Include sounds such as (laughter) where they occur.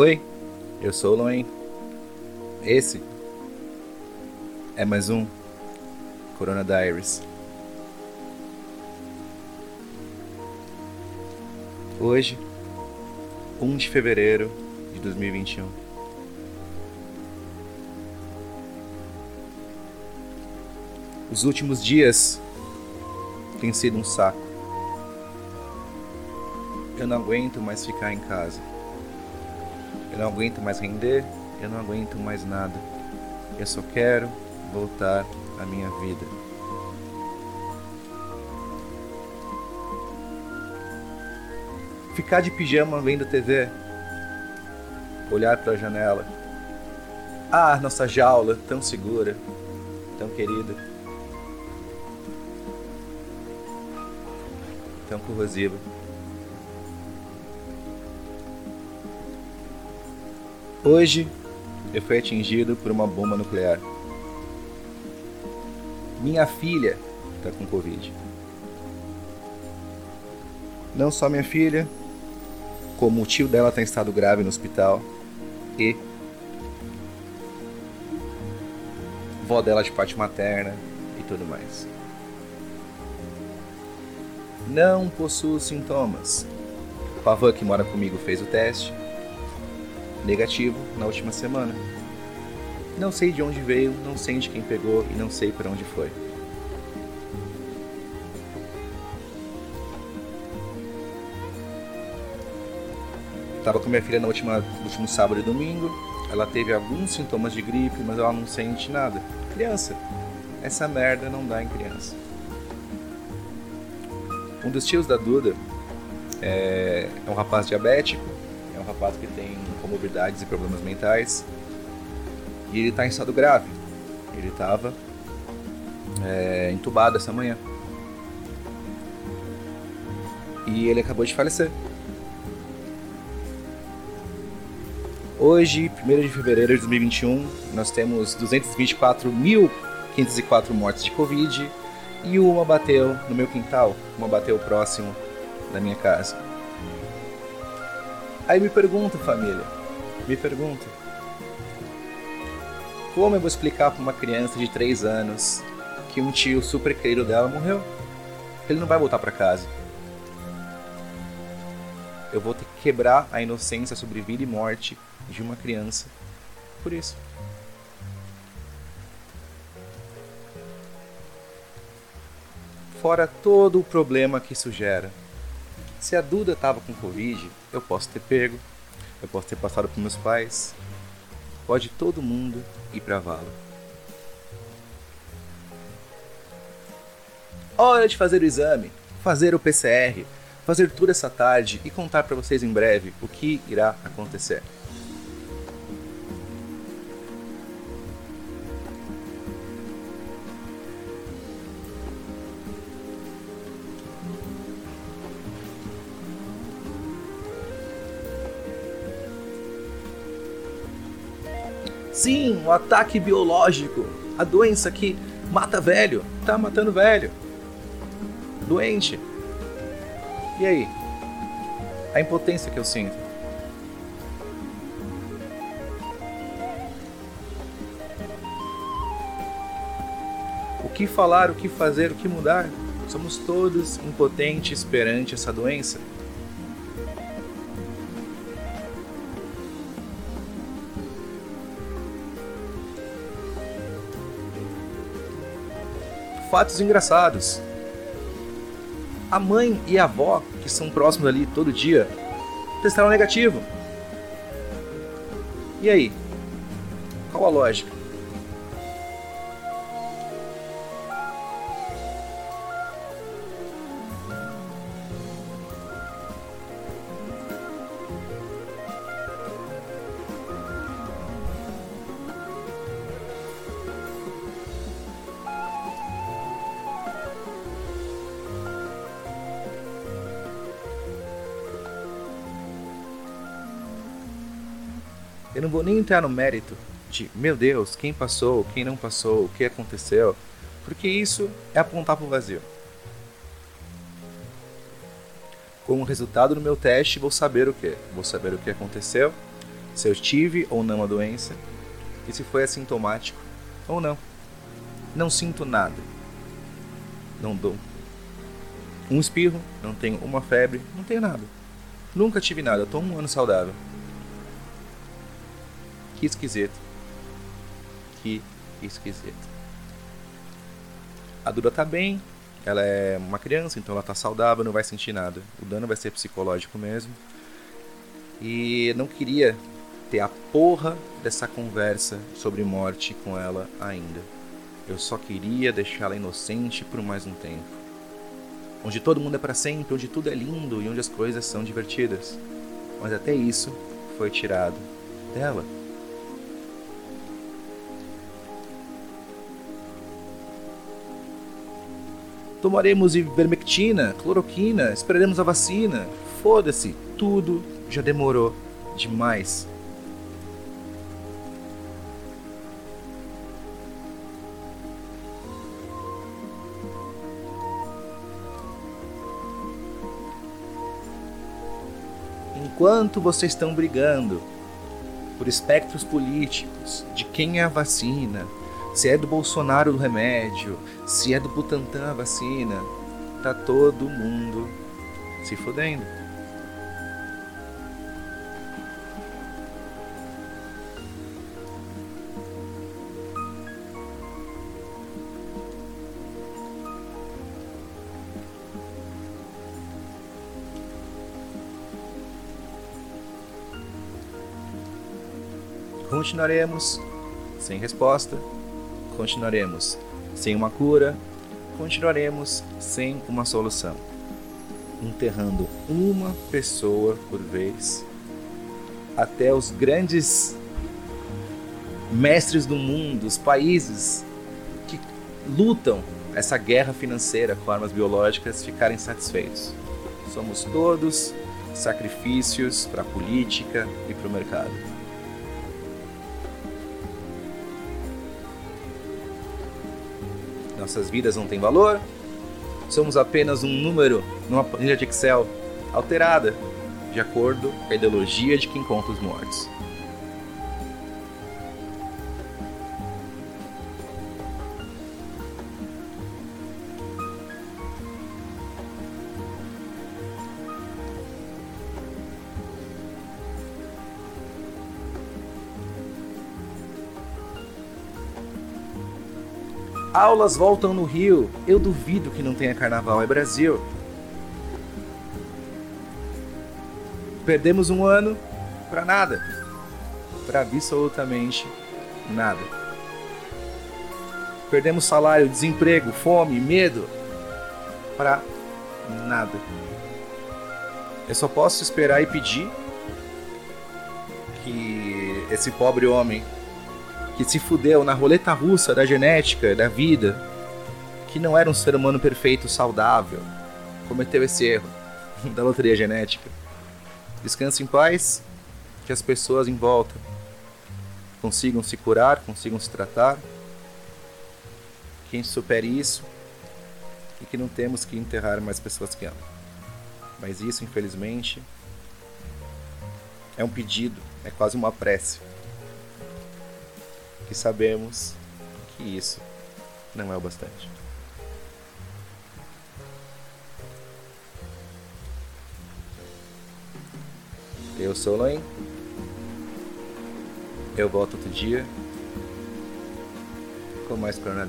Oi, eu sou o Loen. Esse é mais um Corona Diaries. Hoje, 1 de fevereiro de 2021. Os últimos dias têm sido um saco. Eu não aguento mais ficar em casa. Eu não aguento mais render, eu não aguento mais nada. Eu só quero voltar à minha vida. Ficar de pijama vendo TV, olhar para a janela. Ah, nossa jaula tão segura, tão querida, tão corrosiva. Hoje eu fui atingido por uma bomba nuclear. Minha filha está com Covid. Não só minha filha, como o tio dela está em estado grave no hospital e vó dela de parte materna e tudo mais. Não possuo sintomas. O Pavan que mora comigo fez o teste negativo na última semana. Não sei de onde veio, não sei de quem pegou e não sei para onde foi. Tava com minha filha na última, no último sábado e domingo. Ela teve alguns sintomas de gripe, mas ela não sente nada. Criança. Essa merda não dá em criança. Um dos tios da Duda é, é um rapaz diabético, rapaz que tem comorbidades e problemas mentais. E ele está em estado grave. Ele estava é, entubado essa manhã. E ele acabou de falecer. Hoje, 1 de fevereiro de 2021, nós temos 224.504 mortes de Covid e uma bateu no meu quintal, uma bateu próximo da minha casa. Aí me pergunta, família, me pergunta: como eu vou explicar para uma criança de 3 anos que um tio super querido dela morreu? Ele não vai voltar para casa. Eu vou ter que quebrar a inocência sobre vida e morte de uma criança por isso. Fora todo o problema que isso gera. Se a Duda estava com Covid, eu posso ter pego, eu posso ter passado para meus pais. Pode todo mundo ir para vala. Hora de fazer o exame, fazer o PCR, fazer tudo essa tarde e contar para vocês em breve o que irá acontecer. Sim, o ataque biológico. A doença que mata velho. Tá matando velho. Doente. E aí? A impotência que eu sinto. O que falar, o que fazer, o que mudar? Somos todos impotentes perante essa doença. Fatos engraçados. A mãe e a avó, que são próximos ali todo dia, testaram negativo. E aí? Qual a lógica? Eu não vou nem entrar no mérito de, meu Deus, quem passou, quem não passou, o que aconteceu, porque isso é apontar para o vazio. Com o resultado do meu teste, vou saber o que? Vou saber o que aconteceu, se eu tive ou não a doença e se foi assintomático ou não. Não sinto nada. Não dou um espirro, não tenho uma febre, não tenho nada. Nunca tive nada, tô um ano saudável. Que esquisito. Que esquisito. A Duda tá bem, ela é uma criança, então ela tá saudável, não vai sentir nada. O dano vai ser psicológico mesmo. E não queria ter a porra dessa conversa sobre morte com ela ainda. Eu só queria deixá-la inocente por mais um tempo onde todo mundo é para sempre, onde tudo é lindo e onde as coisas são divertidas. Mas até isso foi tirado dela. Tomaremos ivermectina, cloroquina, esperaremos a vacina. Foda-se, tudo já demorou demais. enquanto vocês estão brigando por espectros políticos, de quem é a vacina, se é do Bolsonaro o remédio, se é do Butantan a vacina, tá todo mundo se fodendo. continuaremos sem resposta, continuaremos sem uma cura, continuaremos sem uma solução, enterrando uma pessoa por vez, até os grandes mestres do mundo, os países que lutam essa guerra financeira com armas biológicas ficarem satisfeitos. Somos todos sacrifícios para a política e para o mercado. Nossas vidas não têm valor, somos apenas um número numa planilha de Excel alterada de acordo com a ideologia de quem conta os mortos. Aulas voltam no Rio. Eu duvido que não tenha carnaval. É Brasil. Perdemos um ano para nada. Para absolutamente nada. Perdemos salário, desemprego, fome, medo. Para nada. Eu só posso esperar e pedir que esse pobre homem que se fudeu na roleta russa da genética, da vida, que não era um ser humano perfeito, saudável, cometeu esse erro (laughs) da loteria genética. Descanse em paz, que as pessoas em volta consigam se curar, consigam se tratar, que supere isso e que não temos que enterrar mais pessoas que amam. Mas isso, infelizmente, é um pedido, é quase uma prece que sabemos que isso não é o bastante. Eu sou o Loin. Eu volto outro dia com mais Corona.